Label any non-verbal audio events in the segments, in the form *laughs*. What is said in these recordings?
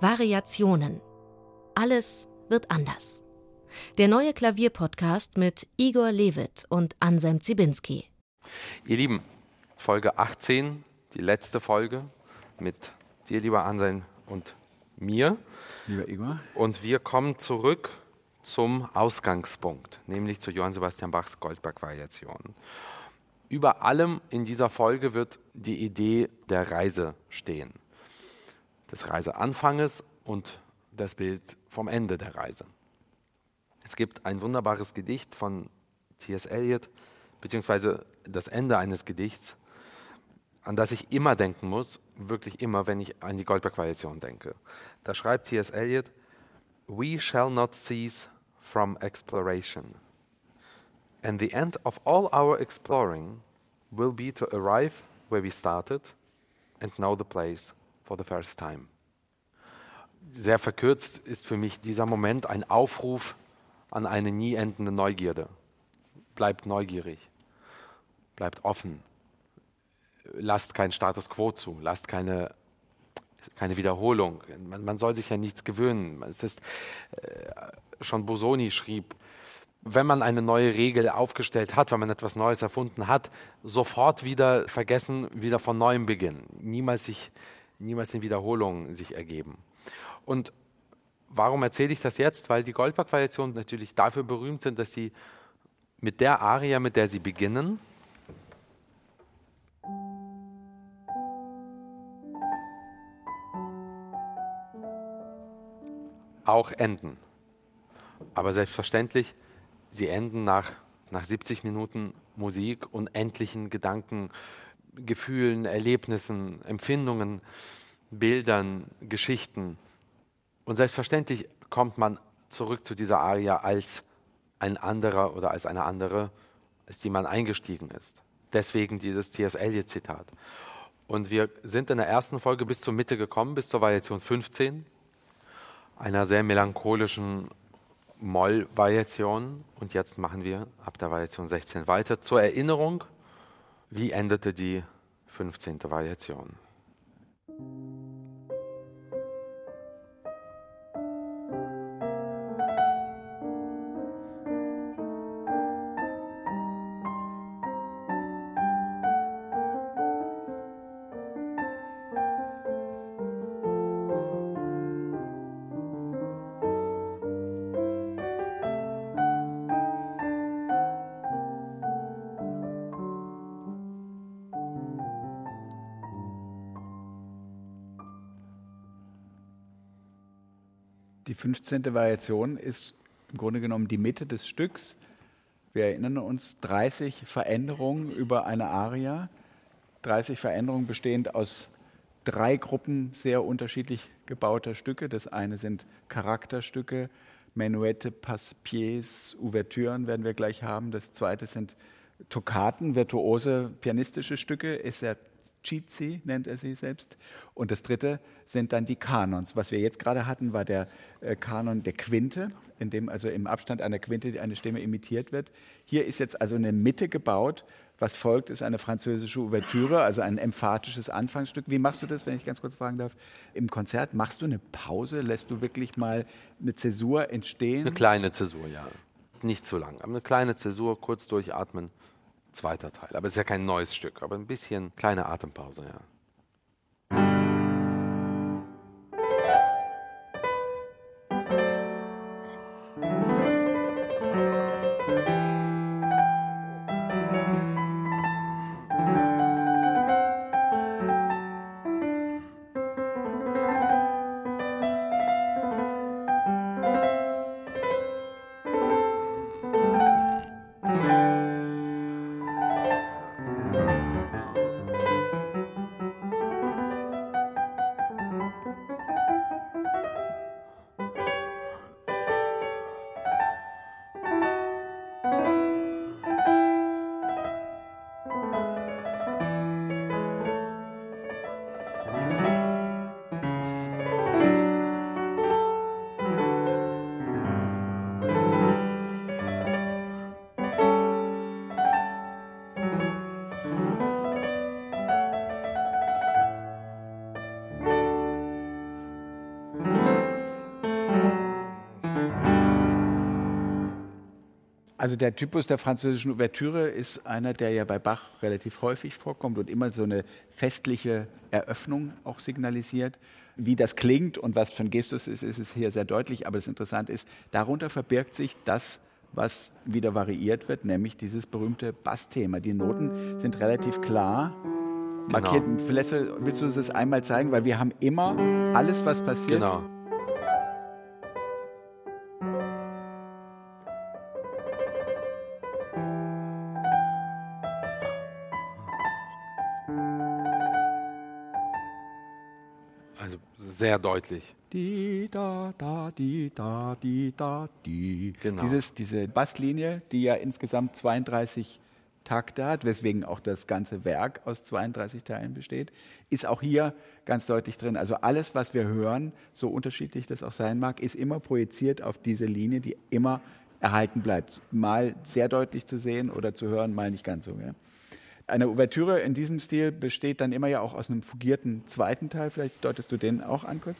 Variationen. Alles wird anders. Der neue Klavierpodcast mit Igor Levit und Anselm Zibinski. Ihr Lieben, Folge 18, die letzte Folge mit dir, lieber Anselm, und mir. Lieber Igor. Und wir kommen zurück zum Ausgangspunkt, nämlich zu Johann Sebastian Bachs Goldberg-Variation. Über allem in dieser Folge wird die Idee der Reise stehen. Des Reiseanfanges und das Bild vom Ende der Reise. Es gibt ein wunderbares Gedicht von T.S. Eliot, beziehungsweise das Ende eines Gedichts, an das ich immer denken muss, wirklich immer, wenn ich an die Goldberg-Variation denke. Da schreibt T.S. Eliot, We shall not cease from exploration. And the end of all our exploring will be to arrive where we started and know the place for the first time. Sehr verkürzt ist für mich dieser Moment ein Aufruf an eine nie endende Neugierde. Bleibt neugierig, bleibt offen, lasst keinen Status quo zu, lasst keine, keine Wiederholung. Man, man soll sich ja nichts gewöhnen. Es ist, äh, schon Bosoni schrieb, wenn man eine neue Regel aufgestellt hat, wenn man etwas Neues erfunden hat, sofort wieder vergessen, wieder von neuem beginnen. Niemals, sich, niemals in Wiederholungen sich ergeben. Und warum erzähle ich das jetzt? Weil die Goldberg-Variationen natürlich dafür berühmt sind, dass sie mit der Aria, mit der sie beginnen, auch enden. Aber selbstverständlich sie enden nach, nach 70 Minuten Musik unendlichen Gedanken, Gefühlen, Erlebnissen, Empfindungen, Bildern, Geschichten. Und selbstverständlich kommt man zurück zu dieser Aria als ein anderer oder als eine andere, als die man eingestiegen ist. Deswegen dieses T.S. Eliot-Zitat. Und wir sind in der ersten Folge bis zur Mitte gekommen, bis zur Variation 15, einer sehr melancholischen Moll-Variation und jetzt machen wir ab der Variation 16 weiter. Zur Erinnerung, wie endete die 15. Variation? Die 15. Variation ist im Grunde genommen die Mitte des Stücks. Wir erinnern uns 30 Veränderungen über eine Aria. 30 Veränderungen bestehend aus drei Gruppen sehr unterschiedlich gebauter Stücke. Das eine sind Charakterstücke, Menuette, Passepieds, Ouvertüren werden wir gleich haben. Das zweite sind Toccaten, virtuose pianistische Stücke, Esercizi nennt er sie selbst. Und das dritte sind dann die Kanons. Was wir jetzt gerade hatten, war der äh, Kanon der Quinte, in dem also im Abstand einer Quinte eine Stimme imitiert wird. Hier ist jetzt also eine Mitte gebaut. Was folgt, ist eine französische Ouvertüre, also ein emphatisches Anfangsstück. Wie machst du das, wenn ich ganz kurz fragen darf? Im Konzert machst du eine Pause? Lässt du wirklich mal eine Zäsur entstehen? Eine kleine Zäsur, ja. Nicht zu lang, aber eine kleine Zäsur, kurz durchatmen. Zweiter Teil. Aber es ist ja kein neues Stück, aber ein bisschen kleine Atempause, ja. Also der Typus der französischen Ouvertüre ist einer, der ja bei Bach relativ häufig vorkommt und immer so eine festliche Eröffnung auch signalisiert. Wie das klingt und was für ein Gestus ist, ist es hier sehr deutlich. Aber das Interessante ist, darunter verbirgt sich das, was wieder variiert wird, nämlich dieses berühmte Bassthema. Die Noten sind relativ klar markiert. Genau. Vielleicht willst du uns das einmal zeigen, weil wir haben immer alles, was passiert. Genau Sehr deutlich. Die, da, da, die, da, die, da, die. Genau. Dieses, diese Basslinie, die ja insgesamt 32 Takte hat, weswegen auch das ganze Werk aus 32 Teilen besteht, ist auch hier ganz deutlich drin. Also alles, was wir hören, so unterschiedlich das auch sein mag, ist immer projiziert auf diese Linie, die immer erhalten bleibt. Mal sehr deutlich zu sehen oder zu hören, mal nicht ganz so. Ja. Eine Ouvertüre in diesem Stil besteht dann immer ja auch aus einem fugierten zweiten Teil. Vielleicht deutest du den auch an kurz?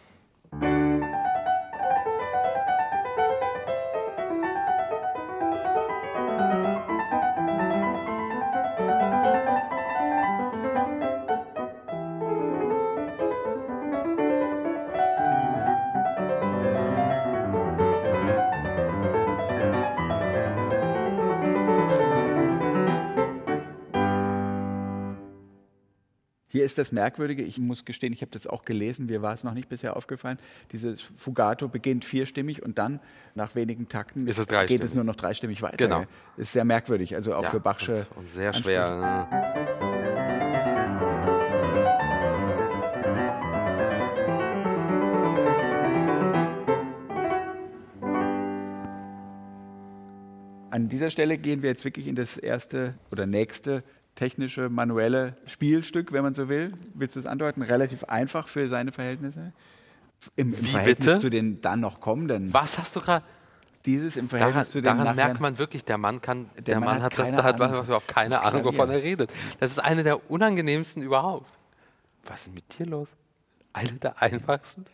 Ist das Merkwürdige, ich muss gestehen, ich habe das auch gelesen, mir war es noch nicht bisher aufgefallen. Dieses Fugato beginnt vierstimmig und dann nach wenigen Takten es geht es nur noch dreistimmig weiter. Genau. Ist sehr merkwürdig, also auch ja, für Bachsche. Und, und sehr schwer. Ne? An dieser Stelle gehen wir jetzt wirklich in das erste oder nächste technische, manuelle Spielstück, wenn man so will. Willst du es andeuten? Relativ einfach für seine Verhältnisse. Im, im Verhältnis bitte? zu den dann noch kommenden. Was hast du gerade? Dieses im Verhältnis daran, zu den Daran merkt man wirklich, der Mann kann, der, der Mann, Mann, hat, das, da hat überhaupt keine Ahnung, wovon er redet. Das ist eine der unangenehmsten überhaupt. Was ist mit dir los? Eine der einfachsten?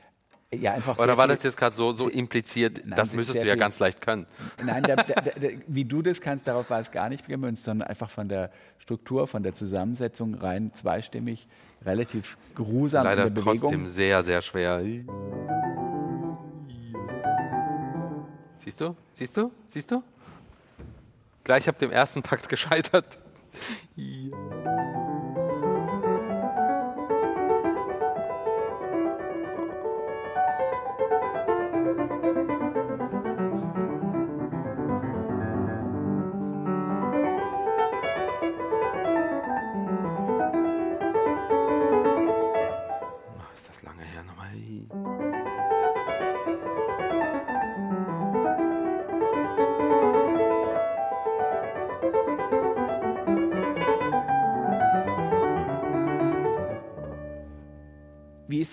Ja, einfach Oder war das jetzt gerade so, so impliziert, nein, das müsstest du ja ganz leicht können? Nein, der, der, der, wie du das kannst, darauf war es gar nicht gemünzt, sondern einfach von der Struktur, von der Zusammensetzung rein zweistimmig, relativ grusam Leider in der Bewegung. trotzdem sehr, sehr schwer. Siehst du? Siehst du? Siehst du? Gleich ab dem ersten Takt gescheitert. Wie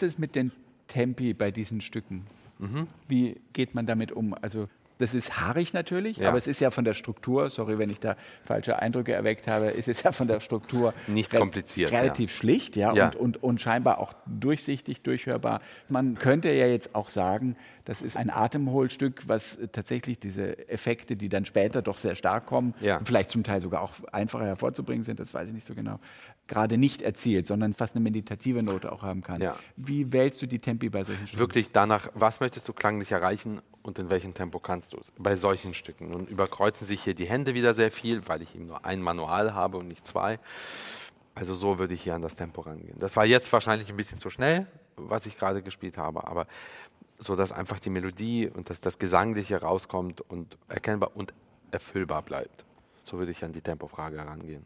ist es mit den Tempi bei diesen Stücken? Mhm. Wie geht man damit um? Also das ist haarig natürlich, ja. aber es ist ja von der Struktur, sorry, wenn ich da falsche Eindrücke erweckt habe, ist es ja von der Struktur nicht kompliziert, relativ ja. schlicht, ja, ja. Und, und, und scheinbar auch durchsichtig, durchhörbar. Man könnte ja jetzt auch sagen, das ist ein Atemholstück, was tatsächlich diese Effekte, die dann später doch sehr stark kommen, vielleicht zum Teil sogar auch einfacher hervorzubringen sind, das weiß ich nicht so genau, gerade nicht erzielt, sondern fast eine meditative Note auch haben kann. Wie wählst du die Tempi bei solchen Stücken? Wirklich danach, was möchtest du klanglich erreichen und in welchem Tempo kannst du es bei solchen Stücken. Nun überkreuzen sich hier die Hände wieder sehr viel, weil ich eben nur ein Manual habe und nicht zwei. Also so würde ich hier an das Tempo rangehen. Das war jetzt wahrscheinlich ein bisschen zu schnell, was ich gerade gespielt habe, aber so, dass einfach die Melodie und dass das Gesangliche rauskommt und erkennbar und erfüllbar bleibt. So würde ich an die Tempofrage herangehen.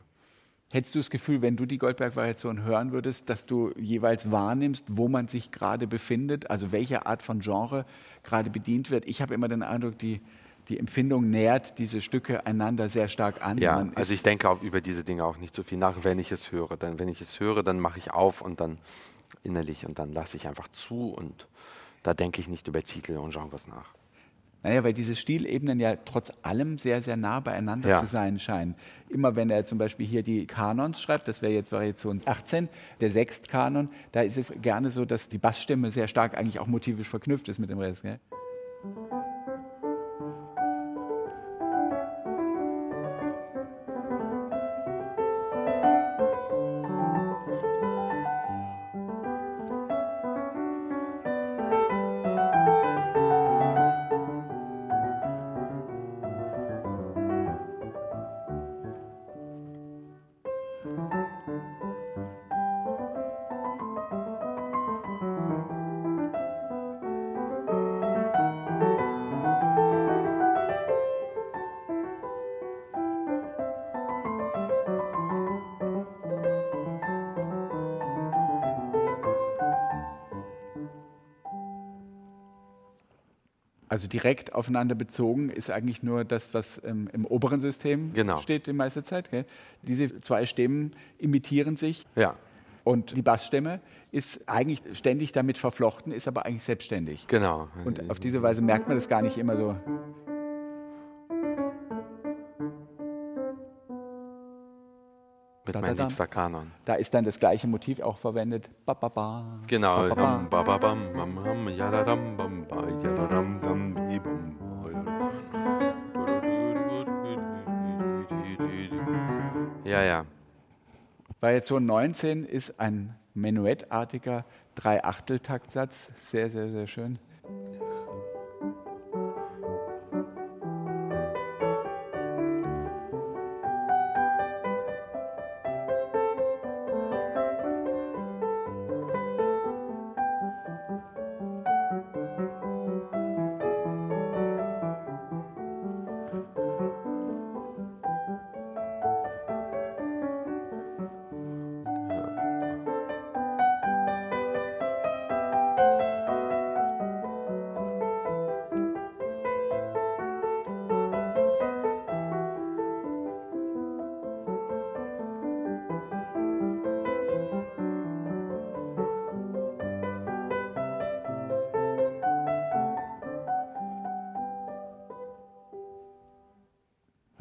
Hättest du das Gefühl, wenn du die Goldberg-Variation hören würdest, dass du jeweils wahrnimmst, wo man sich gerade befindet, also welche Art von Genre gerade bedient wird? Ich habe immer den Eindruck, die, die Empfindung nährt diese Stücke einander sehr stark an. Ja, also ich denke auch über diese Dinge auch nicht so viel nach, wenn ich es höre. Denn wenn ich es höre, dann mache ich auf und dann innerlich und dann lasse ich einfach zu und da denke ich nicht über Titel und Genres nach. Naja, weil diese Stilebenen ja trotz allem sehr, sehr nah beieinander ja. zu sein scheinen. Immer wenn er zum Beispiel hier die Kanons schreibt, das wäre jetzt Variation 18, der Sechstkanon, da ist es gerne so, dass die Bassstimme sehr stark eigentlich auch motivisch verknüpft ist mit dem Rest. Gell? Also direkt aufeinander bezogen ist eigentlich nur das, was ähm, im oberen System Genau. steht die meiste Zeit. Gell? Diese zwei Stimmen imitieren sich Ja, und die Bassstimme ist eigentlich ständig damit verflochten, ist aber eigentlich selbstständig. genau. Und auf diese Weise merkt man das gar nicht immer so. Mit da, liebster Kanon. Da ist dann das gleiche Motiv auch verwendet. Ba, ba, ba. Genau. Ja, ja. Variation 19 ist ein menuettartiger Dreiachteltaktsatz. Sehr, sehr, sehr schön.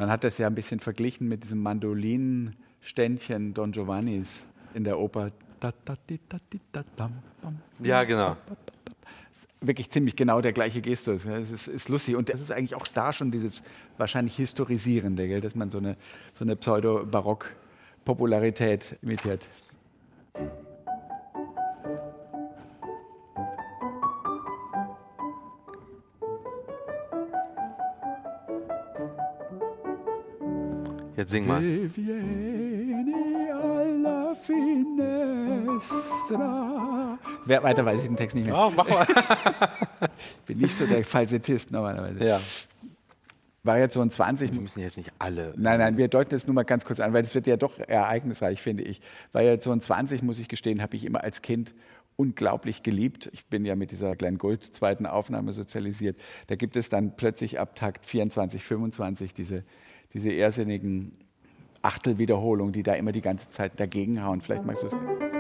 Man hat das ja ein bisschen verglichen mit diesem Mandolinenständchen Don Giovannis in der Oper. Ja, genau. Wirklich ziemlich genau der gleiche Gestus. Es ist, ist lustig. Und das ist eigentlich auch da schon dieses wahrscheinlich Historisierende, gell? dass man so eine, so eine Pseudo-Barock-Popularität imitiert. Sing mal. Wer, weiter weiß ich den Text nicht mehr. Oh, mach mal. *laughs* Ich bin nicht so der Falsettist normalerweise. ja. Variation 20. Wir müssen jetzt nicht alle. Nein, nein, wir deuten das nur mal ganz kurz an, weil das wird ja doch ereignisreich, finde ich. Variation 20, muss ich gestehen, habe ich immer als Kind unglaublich geliebt. Ich bin ja mit dieser Glenn Gould zweiten Aufnahme sozialisiert. Da gibt es dann plötzlich ab Takt 24, 25 diese, diese irrsinnigen Achtelwiederholungen, die da immer die ganze Zeit dagegen hauen. Vielleicht magst du es.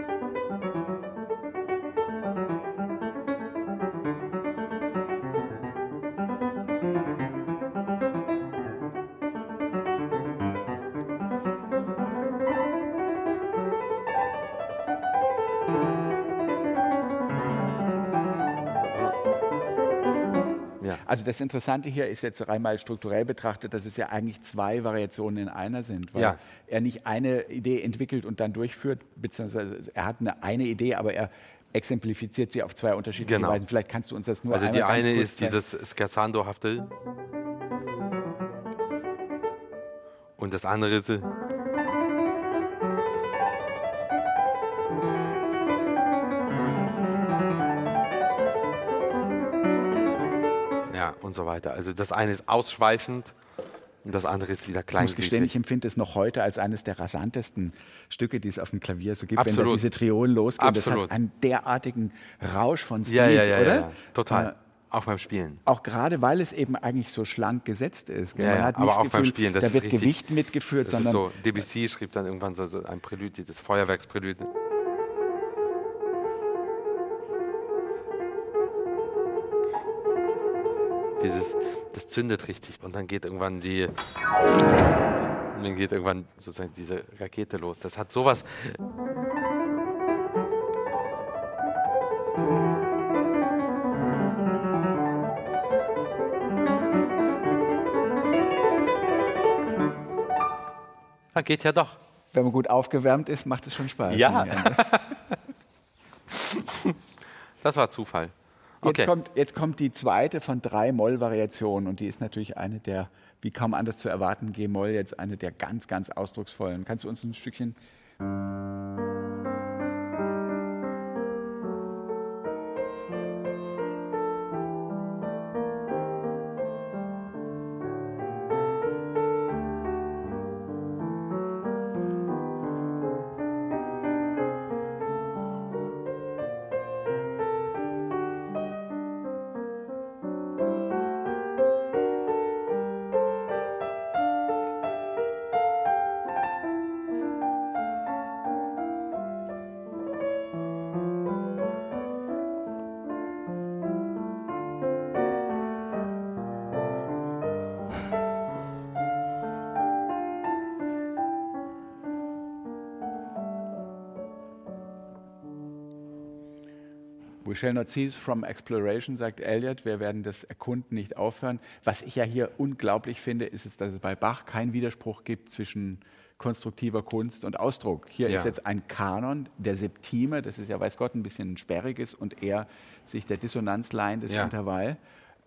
Also das Interessante hier ist jetzt einmal strukturell betrachtet, dass es ja eigentlich zwei Variationen in einer sind, weil Ja. er nicht eine Idee entwickelt und dann durchführt, beziehungsweise er hat eine, eine Idee, aber er exemplifiziert sie auf zwei unterschiedliche Genau. Weisen. Vielleicht kannst du uns das nur Also die eine ist zeigen. dieses Scherzando-hafte. Und das andere ist. Und so weiter. Also das eine ist ausschweifend und das andere ist wieder Ich muss gestehen, ich empfinde es noch heute als eines der rasantesten Stücke, die es auf dem Klavier so gibt, wenn Absolut. diese Triolen losgehen. Das Absolut. hat einen derartigen Rausch von Speed, Ja, ja, ja, oder? ja, total. Äh, Auch beim Spielen. auch gerade, weil es eben eigentlich so schlank gesetzt ist. Ja, Man hat aber nicht auch das beim Gefühl, Spielen, das da wird richtig- Gewicht mitgeführt, Das sondern so, Debussy schrieb dann irgendwann so, so ein Prälude, dieses Feuerwerksprälude. Das zündet richtig und dann geht irgendwann die, dann geht irgendwann sozusagen diese Rakete los. Das hat sowas. Ah, geht ja doch. wenn man gut aufgewärmt ist, macht es schon Spaß. Ja. *laughs* Das war Zufall. Jetzt, Okay. kommt, jetzt kommt die zweite von drei Moll-Variationen und die ist natürlich eine der, wie kaum anders zu erwarten, G-Moll jetzt eine der ganz, ganz ausdrucksvollen. Kannst du uns ein Stückchen We shall not cease from exploration, sagt Eliot. Wir werden das Erkunden nicht aufhören. Was ich ja hier unglaublich finde, ist, es, dass es bei Bach keinen Widerspruch gibt zwischen konstruktiver Kunst und Ausdruck. Hier ja. ist jetzt ein Kanon der Septime, das ist ja weiß Gott ein bisschen sperriges und eher sich der Dissonanzline des ja. Intervall.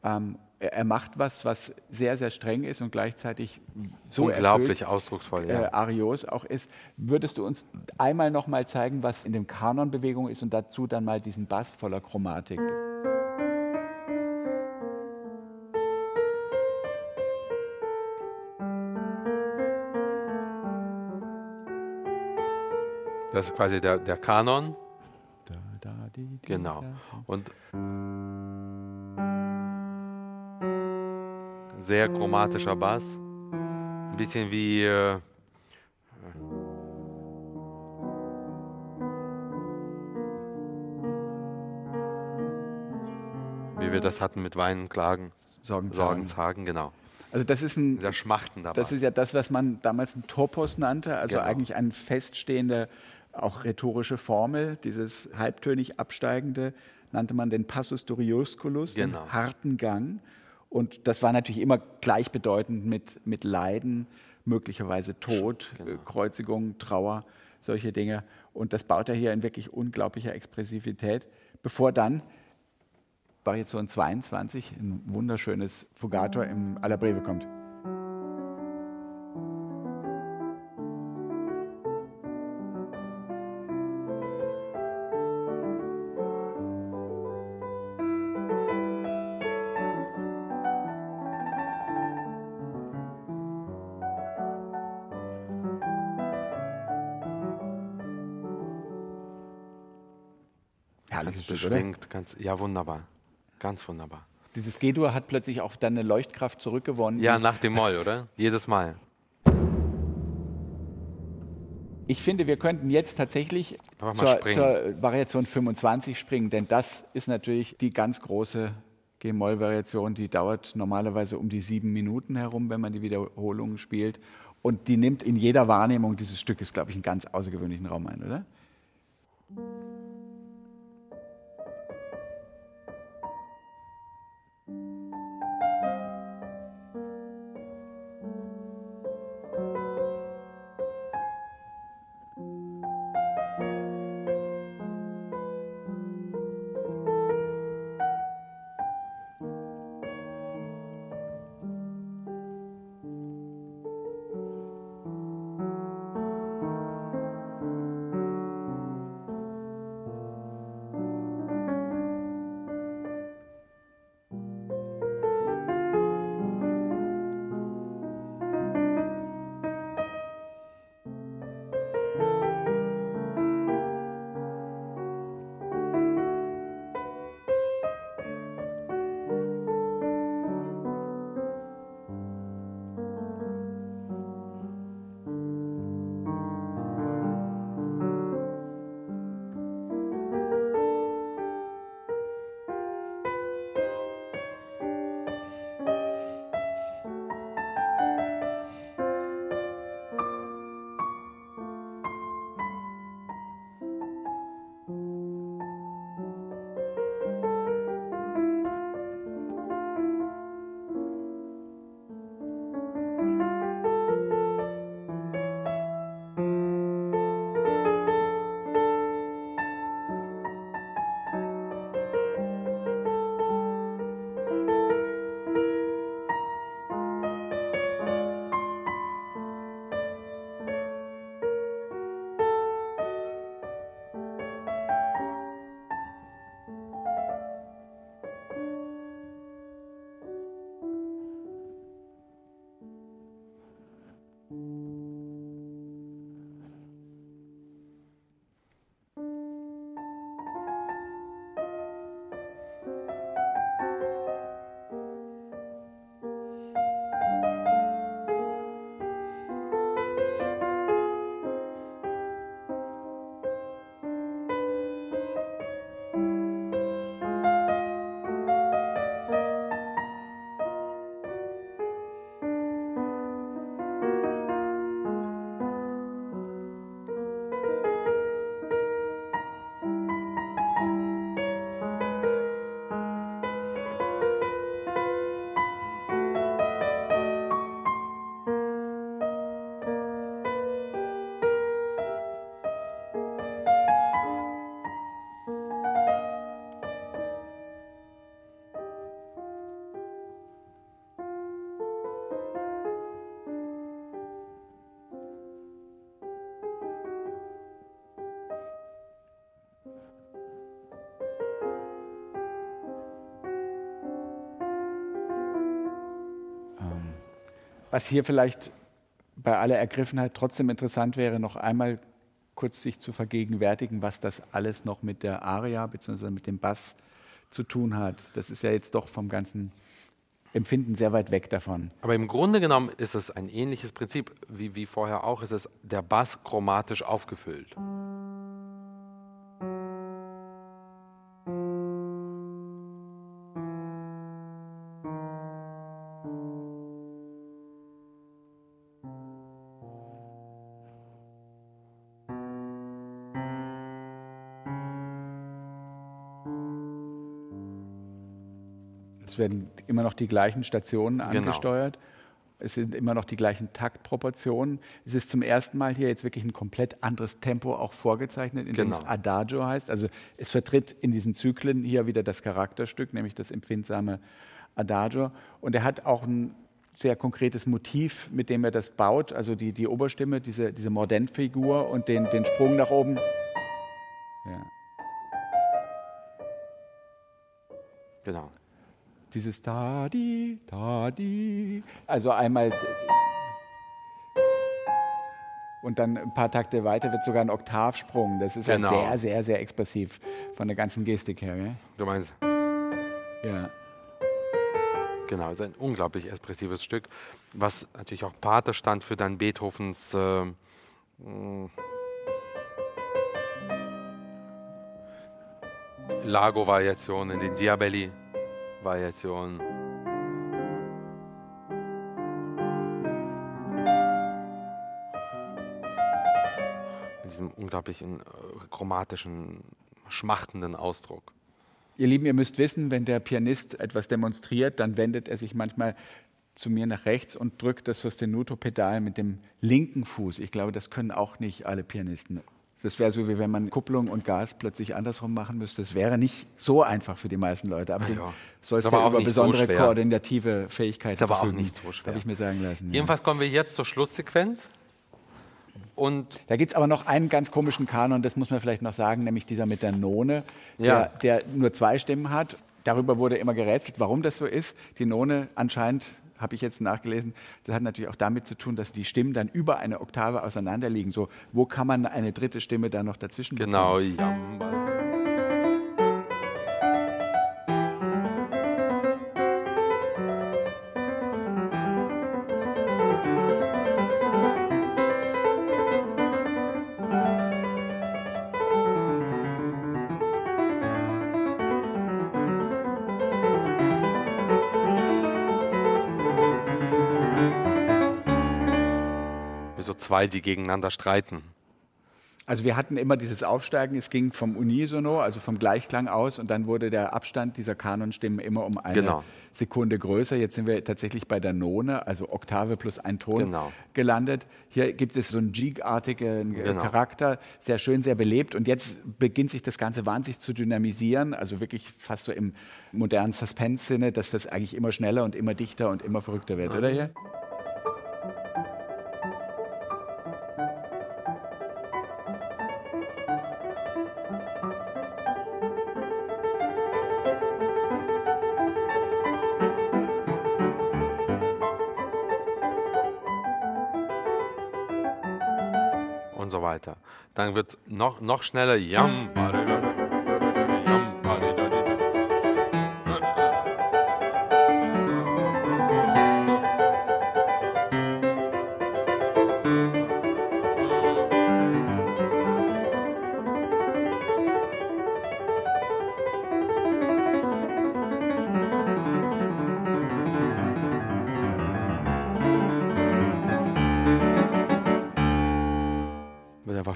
Ähm, er macht was, was sehr, sehr streng ist und gleichzeitig so unglaublich erfüllt, ausdrucksvoll, ja. äh, Arios auch ist. Würdest du uns einmal noch mal zeigen, was in dem Kanon Bewegung ist und dazu dann mal diesen Bass voller Chromatik? Das ist quasi der, der Kanon. Da, da, die, die, genau. Und sehr chromatischer Bass. Ein bisschen wie. Äh, wir das hatten mit Weinen, Klagen, Sorgen, Sorgenzagen, genau. Also das ist ein sehr schmachtender Das ist ja das, was man damals ein Topos nannte, also genau. eigentlich ein feststehender, auch rhetorische Formel, dieses halbtönig absteigende, nannte man den Passus Duriosculus, genau. den harten Gang. Und das war natürlich immer gleichbedeutend mit, mit Leiden, möglicherweise Tod, genau. Äh, Kreuzigung, Trauer, solche Dinge. Und das baut er hier in wirklich unglaublicher Expressivität, bevor dann Variation 22, ein wunderschönes Fugator im Alla Breve kommt. Herrliches beschwingt, ganz, ja wunderbar, ganz wunderbar. Dieses G-Dur hat plötzlich auch dann eine Leuchtkraft zurückgewonnen. Ja, nach dem Moll, oder? Jedes Mal. Ich finde, wir könnten jetzt tatsächlich zur, zur, Variation 25 springen, denn das ist natürlich die ganz große G-Moll-Variation, die dauert normalerweise um die sieben Minuten herum, wenn man die Wiederholungen spielt. Und die nimmt in jeder Wahrnehmung dieses Stückes, glaube ich, einen ganz außergewöhnlichen Raum ein, oder? Was hier vielleicht bei aller Ergriffenheit trotzdem interessant wäre, noch einmal kurz sich zu vergegenwärtigen, was das alles noch mit der Aria bzw. mit dem Bass zu tun hat. Das ist ja jetzt doch vom ganzen Empfinden sehr weit weg davon. Aber im Grunde genommen ist es ein ähnliches Prinzip wie, wie vorher auch. Es ist der Bass chromatisch aufgefüllt. Es werden immer noch die gleichen Stationen Genau. angesteuert. Es sind immer noch die gleichen Taktproportionen. Es ist zum ersten Mal hier jetzt wirklich ein komplett anderes Tempo auch vorgezeichnet, in dem Genau. es Adagio heißt. Also es vertritt in diesen Zyklen hier wieder das Charakterstück, nämlich das empfindsame Adagio. Und er hat auch ein sehr konkretes Motiv, mit dem er das baut. Also die, die Oberstimme, diese, diese Mordentfigur und den, den Sprung nach oben. Ja. Genau. Dieses Da-di, Da-di. Also einmal. Und dann ein paar Takte weiter wird sogar ein Oktavsprung. Das ist Genau. halt sehr, sehr, sehr expressiv von der ganzen Gestik her. Gell? Du meinst, Ja. genau, es ist ein unglaublich expressives Stück, was natürlich auch Pate stand für dann Beethovens äh, mh, Lago-Variationen, den Diabelli-Variationen. Mit diesem unglaublichen äh, chromatischen, schmachtenden Ausdruck. Ihr Lieben, ihr müsst wissen, wenn der Pianist etwas demonstriert, dann wendet er sich manchmal zu mir nach rechts und drückt das Sostenuto-Pedal mit dem linken Fuß. Ich glaube, das können auch nicht alle Pianisten. Das wäre so, wie wenn man Kupplung und Gas plötzlich andersrum machen müsste. Das wäre nicht so einfach für die meisten Leute. Aber Ah du ja. sollst ja auch über so besondere schwer. koordinative Fähigkeiten Ist aber auch nicht so schwer. Habe ich mir sagen lassen. Ja. Jedenfalls kommen wir jetzt zur Schlusssequenz. Und Da gibt es aber noch einen ganz komischen Kanon, das muss man vielleicht noch sagen, nämlich dieser mit der None, Ja. der, der nur zwei Stimmen hat. Darüber wurde immer gerätselt, warum das so ist. Die None anscheinend, habe ich jetzt nachgelesen, das hat natürlich auch damit zu tun, dass die Stimmen dann über eine Oktave auseinander liegen. So, wo kann man eine dritte Stimme da noch dazwischen genau, bekommen? ja. Wie so zwei, die gegeneinander streiten. Also wir hatten immer dieses Aufsteigen, es ging vom Unisono, also vom Gleichklang aus und dann wurde der Abstand dieser Kanonstimmen immer um eine Genau. Sekunde größer. Jetzt sind wir tatsächlich bei der None, also Oktave plus ein Ton Genau. gelandet. Hier gibt es so einen Jig-artigen äh, Genau. Charakter, sehr schön, sehr belebt und jetzt beginnt sich das Ganze wahnsinnig zu dynamisieren, also wirklich fast so im modernen Suspense-Sinne, dass das eigentlich immer schneller und immer dichter und immer verrückter wird, oder hier? Dann wird noch, noch schneller. Yam, yam,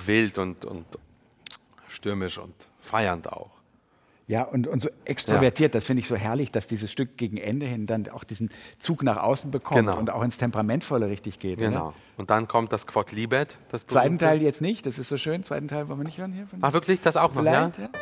einfach wild und, und stürmisch und feiernd auch. Ja, und, und so extrovertiert, das finde ich so herrlich, dass dieses Stück gegen Ende hin dann auch diesen Zug nach außen bekommt Genau. und auch ins Temperamentvolle richtig geht. Genau. Oder? Und dann kommt das Quod Libet. Das Zweiten. Teil jetzt nicht, das ist so schön. Zweiten Teil wollen wir nicht hören hier? Ach, wirklich? Das auch noch, ja? Vielleicht, ja?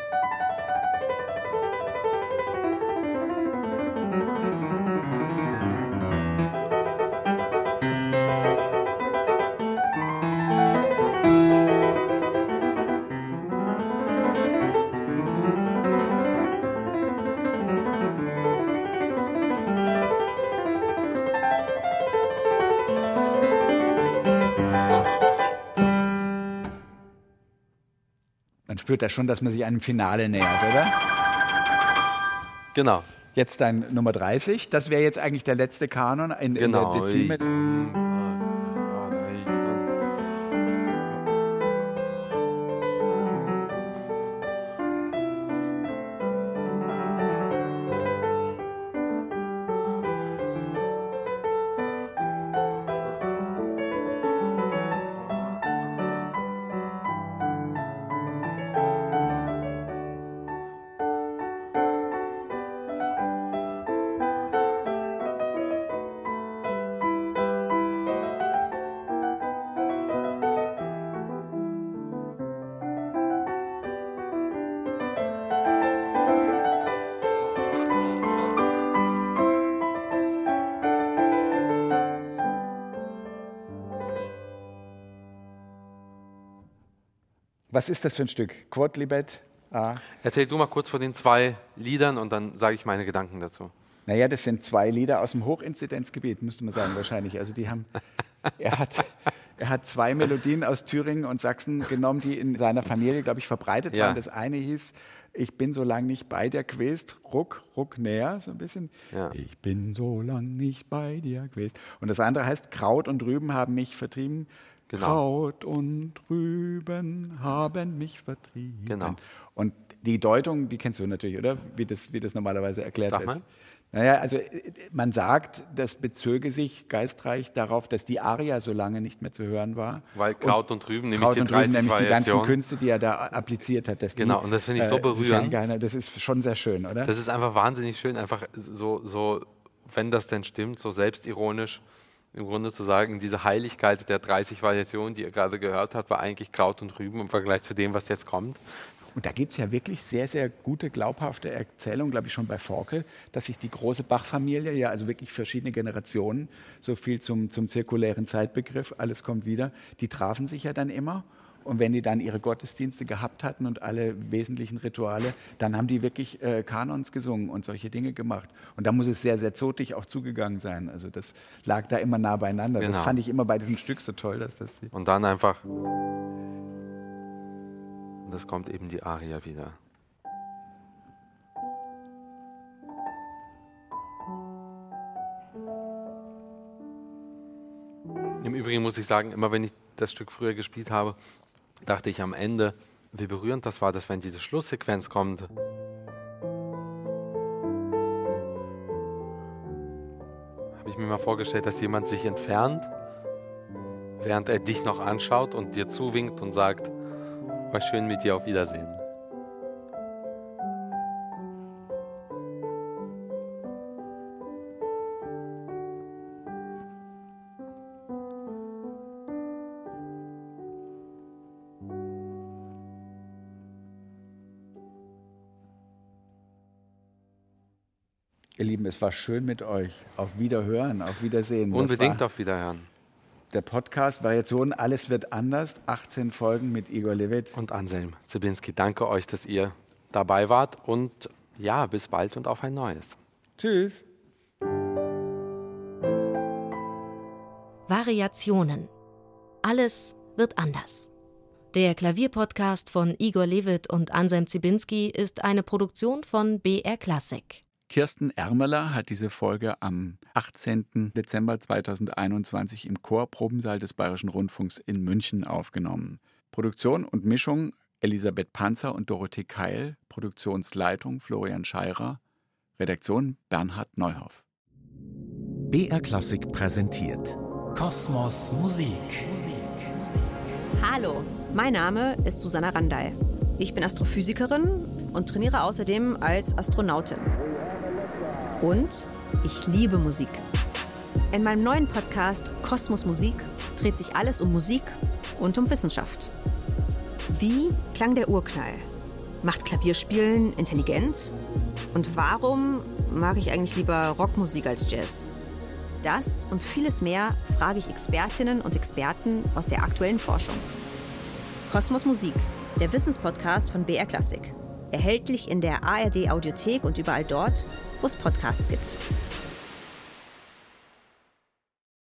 Spürt da schon, dass man sich einem Finale nähert, oder? Genau. Jetzt dein Nummer 30. Das wäre jetzt eigentlich der letzte Kanon in, Genau. in der Dezime. Was ist das für ein Stück? Quodlibet? A. Erzähl du mal kurz von den zwei Liedern und dann sage ich meine Gedanken dazu. Naja, das sind zwei Lieder aus dem Hochinzidenzgebiet, müsste man sagen, wahrscheinlich. Also die haben, *laughs* er hat, er hat zwei Melodien aus Thüringen und Sachsen genommen, die in seiner Familie, glaube ich, verbreitet Ja. waren. Das eine hieß, ich bin so lang nicht bei dir gewesen, ruck, ruck näher, so ein bisschen. Ja. Ich bin so lang nicht bei dir gewesen. Und das andere heißt, Kraut und Rüben haben mich vertrieben. Genau. Kraut und Rüben haben mich vertrieben. Genau. Und die Deutung, die kennst du natürlich, oder? Wie das, wie das normalerweise erklärt Sag wird. mal. Naja, also äh, man sagt, das bezöge sich geistreich darauf, dass die Aria so lange nicht mehr zu hören war. Weil Kraut und Rüben, nämlich Kraut die und Rüben, 30 nämlich die ganzen. Künste, die er da appliziert hat. Dass Genau, die, und das finde ich so äh, berührend. gerne- Das ist schon sehr schön, oder? Das ist einfach wahnsinnig schön, einfach so, so, wenn das denn stimmt, so selbstironisch im Grunde zu sagen, diese Heiligkeit der 30 Variationen, die ihr gerade gehört habt, war eigentlich Kraut und Rüben im Vergleich zu dem, was jetzt kommt. Und da gibt es ja wirklich sehr, sehr gute, glaubhafte Erzählungen, glaube ich, schon bei Forkel, dass sich die große Bach-Familie, ja, also wirklich verschiedene Generationen, so viel zum, zum zirkulären Zeitbegriff, alles kommt wieder, die trafen sich ja dann immer. Und wenn die dann ihre Gottesdienste gehabt hatten und alle wesentlichen Rituale, dann haben die wirklich äh, Kanons gesungen und solche Dinge gemacht. Und da muss es sehr, sehr zotig auch zugegangen sein. Also das lag da immer nah beieinander. Das Genau. fand ich immer bei diesem Stück so toll, dass das... Und dann einfach. Und es kommt eben die Aria wieder. Im Übrigen muss ich sagen, immer wenn ich das Stück früher gespielt habe, dachte ich am Ende, wie berührend das war, dass wenn diese Schlusssequenz kommt, habe ich mir mal vorgestellt, dass jemand sich entfernt, während er dich noch anschaut und dir zuwinkt und sagt, war schön mit dir auf Wiedersehen. Ihr Lieben, es war schön mit euch. Auf Wiederhören, auf Wiedersehen. Unbedingt auf Wiederhören. der Podcast Variationen Alles wird anders. 18 Folgen mit Igor Levit. Und Anselm Zibinski, danke euch, dass ihr dabei wart und ja, bis bald und auf ein neues. Tschüss. Variationen. Alles wird anders. Der Klavierpodcast von Igor Levit und Anselm Zibinski ist eine Produktion von BR Classic. Kirsten Ermeler hat diese Folge am 18. Dezember 2021 im Chorprobensaal des Bayerischen Rundfunks in München aufgenommen. Produktion und Mischung Elisabeth Panzer und Dorothee Keil, Produktionsleitung Florian Scheirer, Redaktion Bernhard Neuhoff. BR Klassik präsentiert. Kosmos Musik. Hallo, mein Name ist Susanna Randall. Ich bin Astrophysikerin und trainiere außerdem als Astronautin. Und ich liebe Musik. In meinem neuen Podcast Kosmos Musik dreht sich alles um Musik und um Wissenschaft. Wie klang der Urknall? Macht Klavierspielen intelligent? Und warum mag ich eigentlich lieber Rockmusik als Jazz? Das und vieles mehr frage ich Expertinnen und Experten aus der aktuellen Forschung. Kosmos Musik, der Wissenspodcast von BR Klassik. Erhältlich in der ARD Audiothek und überall dort, wo es Podcasts gibt.